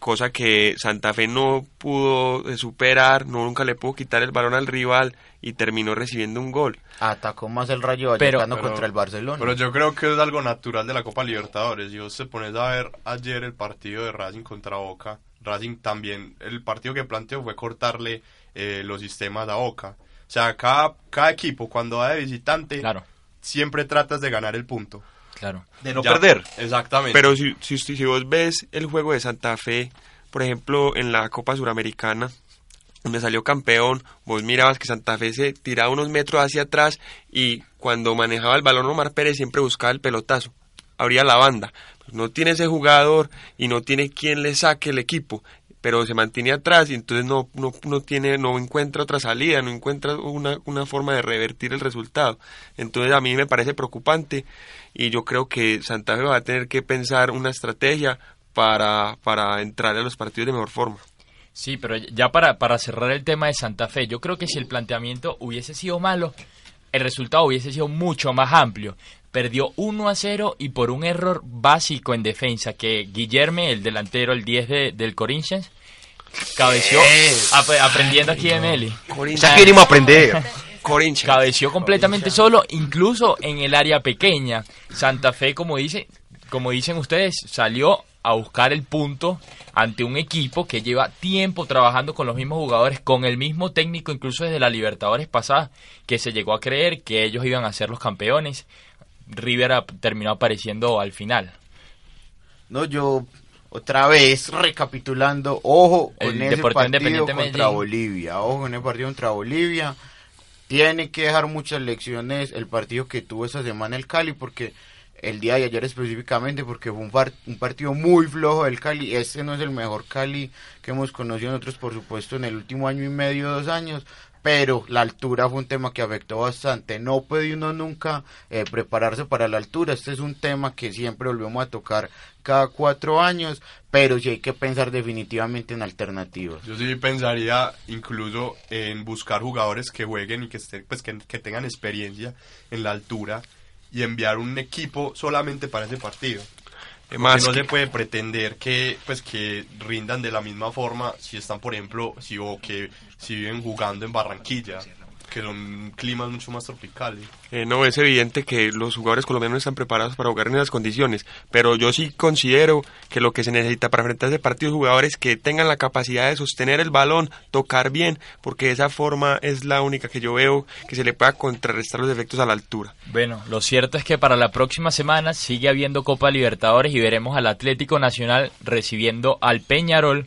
cosa que Santa Fe no pudo eh, superar, no nunca le pudo quitar el balón al rival y terminó recibiendo un gol. Atacó más el Rayo Pero- Vallecano Pero- contra el Barcelona. Pero yo creo que es algo natural de la Copa Libertadores. Si vos te pones a ver ayer el partido de Racing contra Boca, Racing también, el partido que planteó fue cortarle eh, los sistemas a Boca. O sea, cada, cada equipo cuando va de visitante Claro, siempre tratas de ganar el punto. Claro. De no Ya- perder. Exactamente. Pero si, si, si vos ves el juego de Santa Fe, por ejemplo, en la Copa Suramericana, donde salió campeón, vos mirabas que Santa Fe se tiraba unos metros hacia atrás y cuando manejaba el balón Omar Pérez siempre buscaba el pelotazo, abría la banda. No tiene ese jugador y no tiene quien le saque el equipo, pero se mantiene atrás y entonces no, no, no tiene, no encuentra otra salida, no encuentra una, una forma de revertir el resultado. Entonces a mí me parece preocupante y yo creo que Santa Fe va a tener que pensar una estrategia para, para entrar a los partidos de mejor forma. Sí, pero ya para, para cerrar el tema de Santa Fe, yo creo que si el planteamiento hubiese sido malo, el resultado hubiese sido mucho más amplio. Perdió 1 a 0 y por un error básico en defensa que Guillerme, el delantero, el 10 de, del Corinthians, cabeció ap- aprendiendo aquí de Meli. Ya que venimos a aprender. Cabeció completamente solo, incluso en el área pequeña. Santa Fe, como dice, como dicen ustedes, salió a buscar el punto ante un equipo que lleva tiempo trabajando con los mismos jugadores, con el mismo técnico, incluso desde la Libertadores pasada, que se llegó a creer que ellos iban a ser los campeones. River terminó apareciendo al final. No, yo otra vez recapitulando, ojo con El ese partido contra Medellín. Bolivia, ojo con el partido contra Bolivia. Tiene que dejar muchas lecciones el partido que tuvo esta semana el Cali, porque el día de ayer específicamente, porque fue un, par- un partido muy flojo del Cali. Este no es el mejor Cali que hemos conocido nosotros, por supuesto, en el último año y medio, dos años. Pero la altura fue un tema que afectó bastante. No puede uno nunca eh, prepararse para la altura. Este es un tema que siempre volvemos a tocar cada cuatro años, pero sí hay que pensar definitivamente en alternativas. Yo sí pensaría incluso en buscar jugadores que jueguen y que, estén, pues, que, que tengan experiencia en la altura y enviar un equipo solamente para ese partido. Porque más no que- se puede pretender que pues que rindan de la misma forma si están por ejemplo si o que si viven jugando en Barranquilla que son climas mucho más tropicales Eh, no, es evidente que los jugadores colombianos no están preparados para jugar en esas condiciones, pero yo sí considero que lo que se necesita para enfrentar ese partido es jugadores que tengan la capacidad de sostener el balón, tocar bien, porque de esa forma es la única que yo veo que se le pueda contrarrestar los efectos a la altura. Bueno, lo cierto es que para la próxima semana sigue habiendo Copa Libertadores y veremos al Atlético Nacional recibiendo al Peñarol.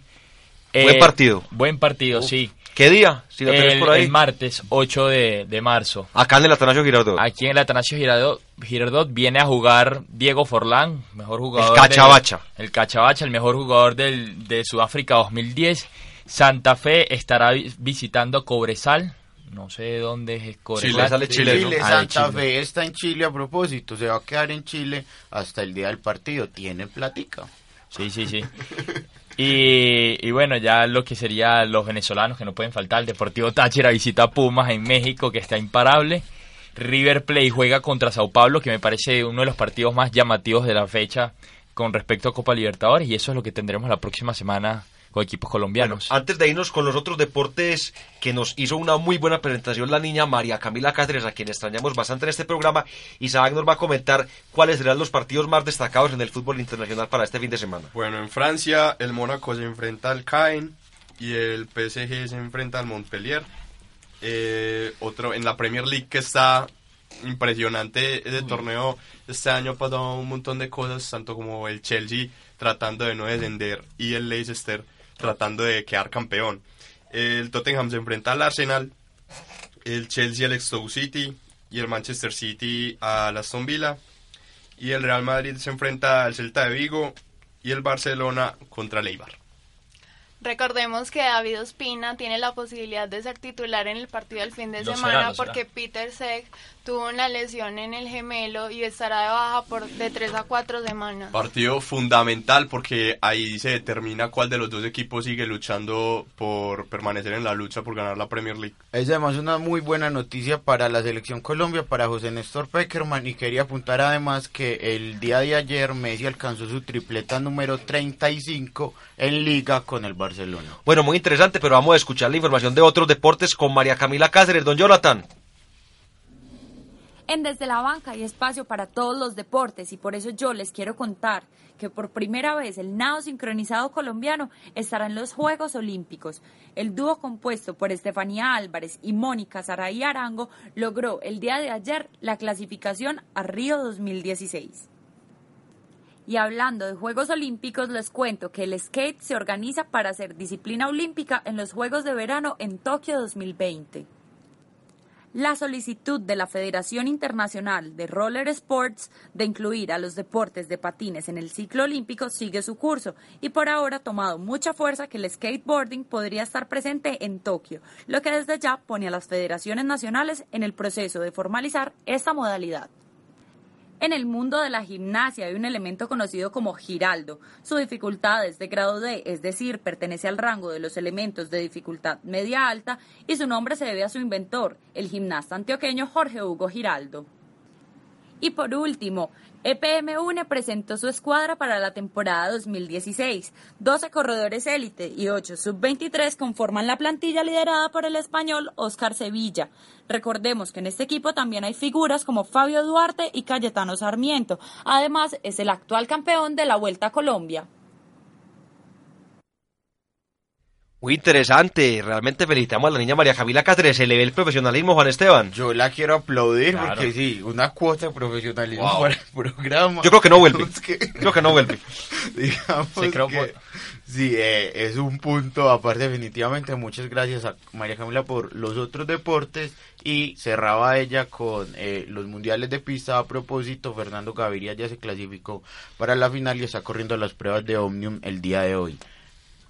Buen partido. Buen partido, sí. ¿Qué día? Si lo tenés por ahí. el martes 8 de, de marzo. Acá en el Atanasio Girardot. Aquí en el Atanasio Girardot, Girardot viene a jugar Diego Forlán, mejor jugador. El Cachabacha. del- el Cachabacha, el mejor jugador del, de Sudáfrica 2010. Santa Fe estará vi- visitando Cobresal. No sé dónde es Cobresal. Cobresal es Chile, ¿no? Chile, Ah, de Santa Chile. Fe está en Chile a propósito, se va a quedar en Chile hasta el día del partido, tiene plática. Sí, sí, sí. Y, y bueno, ya lo que sería los venezolanos que no pueden faltar, el Deportivo Táchira visita a Pumas en México, que está imparable. River Plate juega contra Sao Paulo, que me parece uno de los partidos más llamativos de la fecha con respecto a Copa Libertadores, y eso es lo que tendremos la próxima semana con equipos colombianos. Antes de irnos con los otros deportes que nos hizo una muy buena presentación la niña María Camila Cáceres, a quien extrañamos bastante en este programa, Isaac nos va a comentar cuáles serán los partidos más destacados en el fútbol internacional para este fin de semana. bueno en Francia el Mónaco se enfrenta al Caen y el PSG se enfrenta al Montpellier Eh, otro en la Premier League que está impresionante ese torneo este año ha pasado un montón de cosas tanto como el Chelsea tratando de no descender y el Leicester tratando de quedar campeón el Tottenham se enfrenta al Arsenal el Chelsea al Stoke City y el Manchester City al Aston Villa y el Real Madrid se enfrenta al Celta de Vigo y el Barcelona contra el Eibar. Recordemos que David Ospina tiene la posibilidad de ser titular en el partido del fin de Lo semana será. porque Peter Sech tuvo una lesión en el gemelo y estará de baja por de 3 a 4 semanas. Partido fundamental porque ahí se determina cuál de los dos equipos sigue luchando por permanecer en la lucha por ganar la Premier League. Es además una muy buena noticia para la selección Colombia, para José Néstor Peckerman y quería apuntar además que el día de ayer Messi alcanzó su tripleta número 35 en liga con el Barcelona. Bueno, muy interesante, pero vamos a escuchar la información de otros deportes con María Camila Cáceres. Don Jonathan. En Desde la Banca hay espacio para todos los deportes y por eso yo les quiero contar que por primera vez el nado sincronizado colombiano estará en los Juegos Olímpicos. El dúo compuesto por Estefanía Álvarez y Mónica Saray Arango logró el día de ayer la clasificación a Río 2016. Y hablando de Juegos Olímpicos, les cuento que el skate se organiza para ser disciplina olímpica en los Juegos de Verano en Tokio 2020. La solicitud de la Federación Internacional de Roller Sports de incluir a los deportes de patines en el ciclo olímpico sigue su curso y por ahora ha tomado mucha fuerza que el skateboarding podría estar presente en Tokio, lo que desde ya pone a las federaciones nacionales en el proceso de formalizar esta modalidad. En el mundo de la gimnasia hay un elemento conocido como giraldo. Su dificultad es de grado D, es decir, pertenece al rango de los elementos de dificultad media alta y su nombre se debe a su inventor, el gimnasta antioqueño Jorge Hugo Giraldo. Y por último, EPM UNE presentó su escuadra para la temporada 2016. 12 corredores élite y 8 sub-23 conforman la plantilla liderada por el español Oscar Sevilla. Recordemos que en este equipo también hay figuras como Fabio Duarte y Cayetano Sarmiento. Además, es el actual campeón de la Vuelta a Colombia. Muy interesante, realmente felicitamos a la niña María Camila Cáceres, se le ve el profesionalismo, Juan Esteban. Yo la quiero aplaudir Claro. porque sí, una cuota de profesionalismo Wow. para el programa. Yo creo que no vuelve, creo que no vuelve. digamos Sí, creo que- por- sí, eh, es un punto aparte definitivamente. Muchas gracias a María Camila por los otros deportes y cerraba ella con eh, los mundiales de pista. A propósito, Fernando Gaviria ya se clasificó para la final y está corriendo las pruebas de Omnium el día de hoy.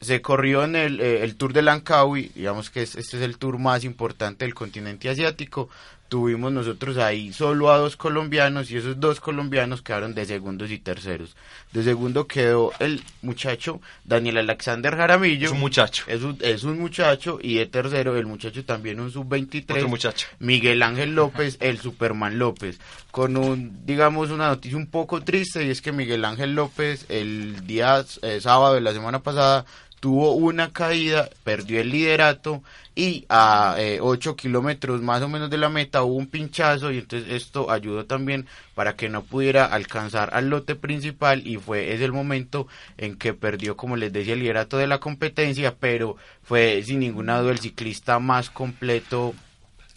Se corrió en el, eh, el Tour de Langkawi, digamos que es- este es el tour más importante del continente asiático. Tuvimos nosotros ahí solo a dos colombianos y esos dos colombianos quedaron de segundos y terceros. De segundo quedó el muchacho Daniel Alexander Jaramillo. Es un muchacho. Es un, es un muchacho y de tercero el muchacho también un sub-23. Otro muchacho. Miguel Ángel López, el Superman López, con un, digamos, una noticia un poco triste y es que Miguel Ángel López el día eh, sábado de la semana pasada tuvo una caída, perdió el liderato y a 8 kilómetros más o menos de la meta hubo un pinchazo y entonces esto ayudó también para que no pudiera alcanzar al lote principal y fue es el momento en que perdió como les decía el liderato de la competencia pero fue sin ninguna duda el ciclista más completo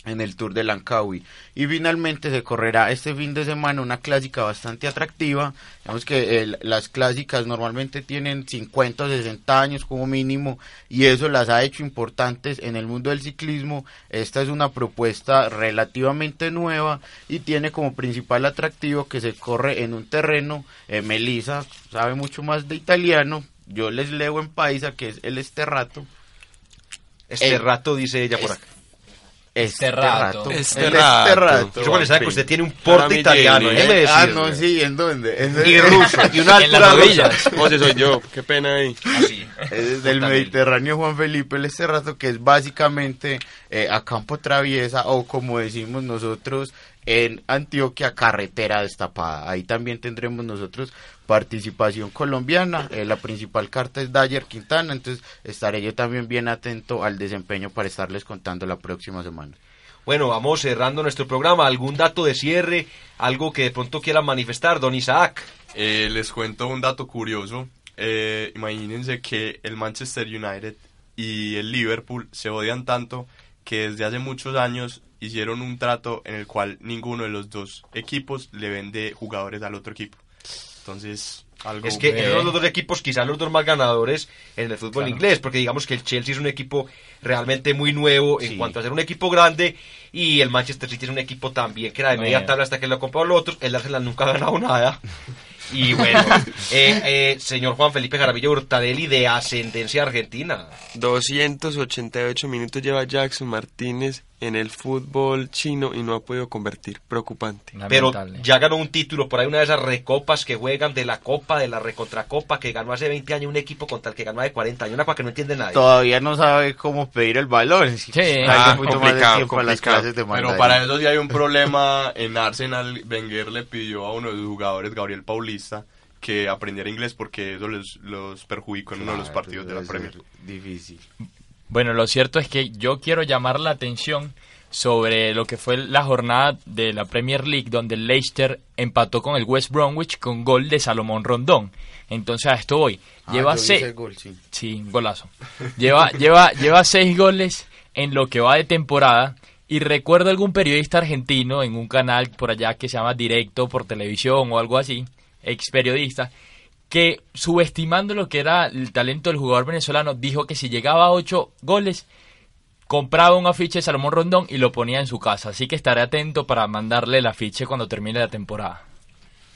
en el Tour de Langkawi. Y finalmente se correrá este fin de semana una clásica bastante atractiva. Digamos que el- las clásicas normalmente tienen 50 o 60 años como mínimo y eso las ha hecho importantes en el mundo del ciclismo. Esta es una propuesta relativamente nueva y tiene como principal atractivo que se corre en un terreno. Eh, Melissa sabe mucho más de italiano. Yo les leo en paisa que es el esterrato. Este El- rato dice ella por acá. Este rato. rato. Este El rato. Eso cuando que usted tiene un porte italiano, Jenny. déjeme Ah, decirle. no, sí, ¿en dónde? Es Y ruso, y una altura rusa. Oye, soy yo, qué pena ahí. Así. Es del Mediterráneo Juan Felipe el este rato que es básicamente eh, a campo traviesa o como decimos nosotros en Antioquia carretera destapada. Ahí también tendremos nosotros participación colombiana. Eh, la principal carta es Dyer Quintana, entonces estaré yo también bien atento al desempeño para estarles contando la próxima semana. Bueno, vamos cerrando nuestro programa. ¿Algún dato de cierre? ¿Algo que de pronto quieran manifestar, don Isaac? Eh, les cuento un dato curioso. Eh, imagínense que el Manchester United y el Liverpool se odian tanto que desde hace muchos años hicieron un trato en el cual ninguno de los dos equipos le vende jugadores al otro equipo. Entonces, algo Es que esos son los dos equipos, quizás los dos más ganadores en el fútbol inglés, porque digamos que el Chelsea es un equipo realmente muy nuevo en Sí. cuanto a ser un equipo grande y el Manchester City es un equipo también que era de media tabla hasta que lo compró los otros. El Arsenal nunca ha ganado nada. Y bueno, eh, eh, señor Juan Felipe Jaramillo Hurtadelli de ascendencia argentina. 288 minutos lleva Jackson Martínez en el fútbol chino y no ha podido convertir. Preocupante. Pero ya ganó un título por ahí, una de esas recopas que juegan de la Copa, de la Recontracopa, que ganó hace 20 años un equipo contra el que ganó hace 40 años, una cosa que no entiende nadie. Todavía no sabe cómo pedir el balón. Sí, Ah, más de complicado, tiempo a las clases de Pero para eso sí hay un problema en Arsenal. Wenger le pidió a uno de sus jugadores, Gabriel Paulista, que aprendiera inglés porque eso les, los perjudicó en uno de los partidos de la Premier. Difícil. Bueno, lo cierto es que yo quiero llamar la atención sobre lo que fue la jornada de la Premier League donde Leicester empató con el West Bromwich con gol de Salomón Rondón. Entonces a esto voy. Ah, Lleva seis... gol, sí. Golazo. Lleva, lleva, lleva seis goles en lo que va de temporada. Y recuerdo algún periodista argentino en un canal por allá que se llama Directo por televisión o algo así, ex periodista, que subestimando lo que era el talento del jugador venezolano, dijo que si llegaba a ocho goles, compraba un afiche de Salomón Rondón y lo ponía en su casa. Así que estaré atento para mandarle el afiche cuando termine la temporada.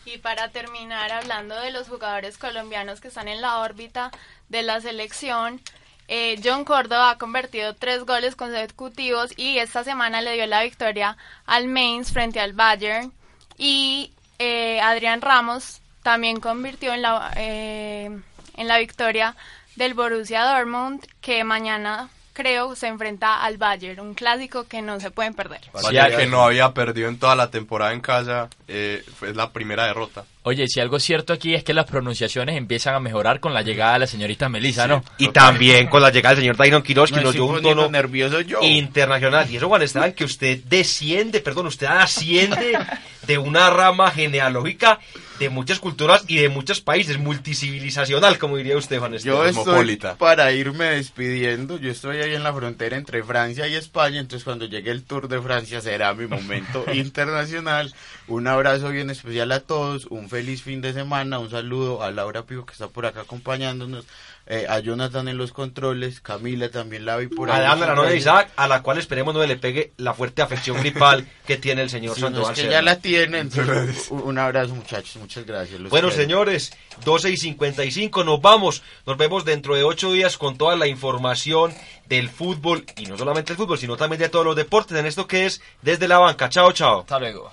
Y para terminar, hablando de los jugadores colombianos que están en la órbita de la selección, eh, John Córdoba ha convertido tres goles consecutivos y esta semana le dio la victoria al Mainz frente al Bayern. Y eh, Adrián Ramos también convirtió en la, eh, en la victoria del Borussia Dortmund, que mañana creo, se enfrenta al Bayern, un clásico que no se pueden perder. Vaya que no había perdido en toda la temporada en casa, eh, fue la primera derrota. Oye, si algo cierto aquí es que las pronunciaciones empiezan a mejorar con la llegada de la señorita Melissa, ¿no? Y también con la llegada del señor Dairon Quiroz, que nos dio un tono nervioso yo. internacional. Y eso, Juan Esteban, que usted desciende, perdón, usted asciende de una rama genealógica de muchas culturas y de muchos países, multicivilizacional, como diría usted, Juan Yo Esteban. estoy Cosmopolita. para irme despidiendo. Yo estoy ahí en la frontera entre Francia y España. Entonces, cuando llegue el Tour de Francia, será mi momento internacional. Un abrazo bien especial a todos. Un feliz fin de semana. Un saludo a Laura Pivo, que está por acá acompañándonos. Eh, a Jonathan en los controles. Camila también la vi por ahí. A Ana, la novia de. Isaac, a la cual esperemos no le pegue la fuerte afección gripal que tiene el señor Si no Sandoval. es que ya la tienen. entonces, un abrazo, muchachos. Muchas gracias. los Bueno, quiero. señores, 12 y 55, nos vamos. Nos vemos dentro de ocho días con toda la información del fútbol, y no solamente el fútbol, sino también de todos los deportes, en esto que es Desde la Banca. Chao, chao. Hasta luego.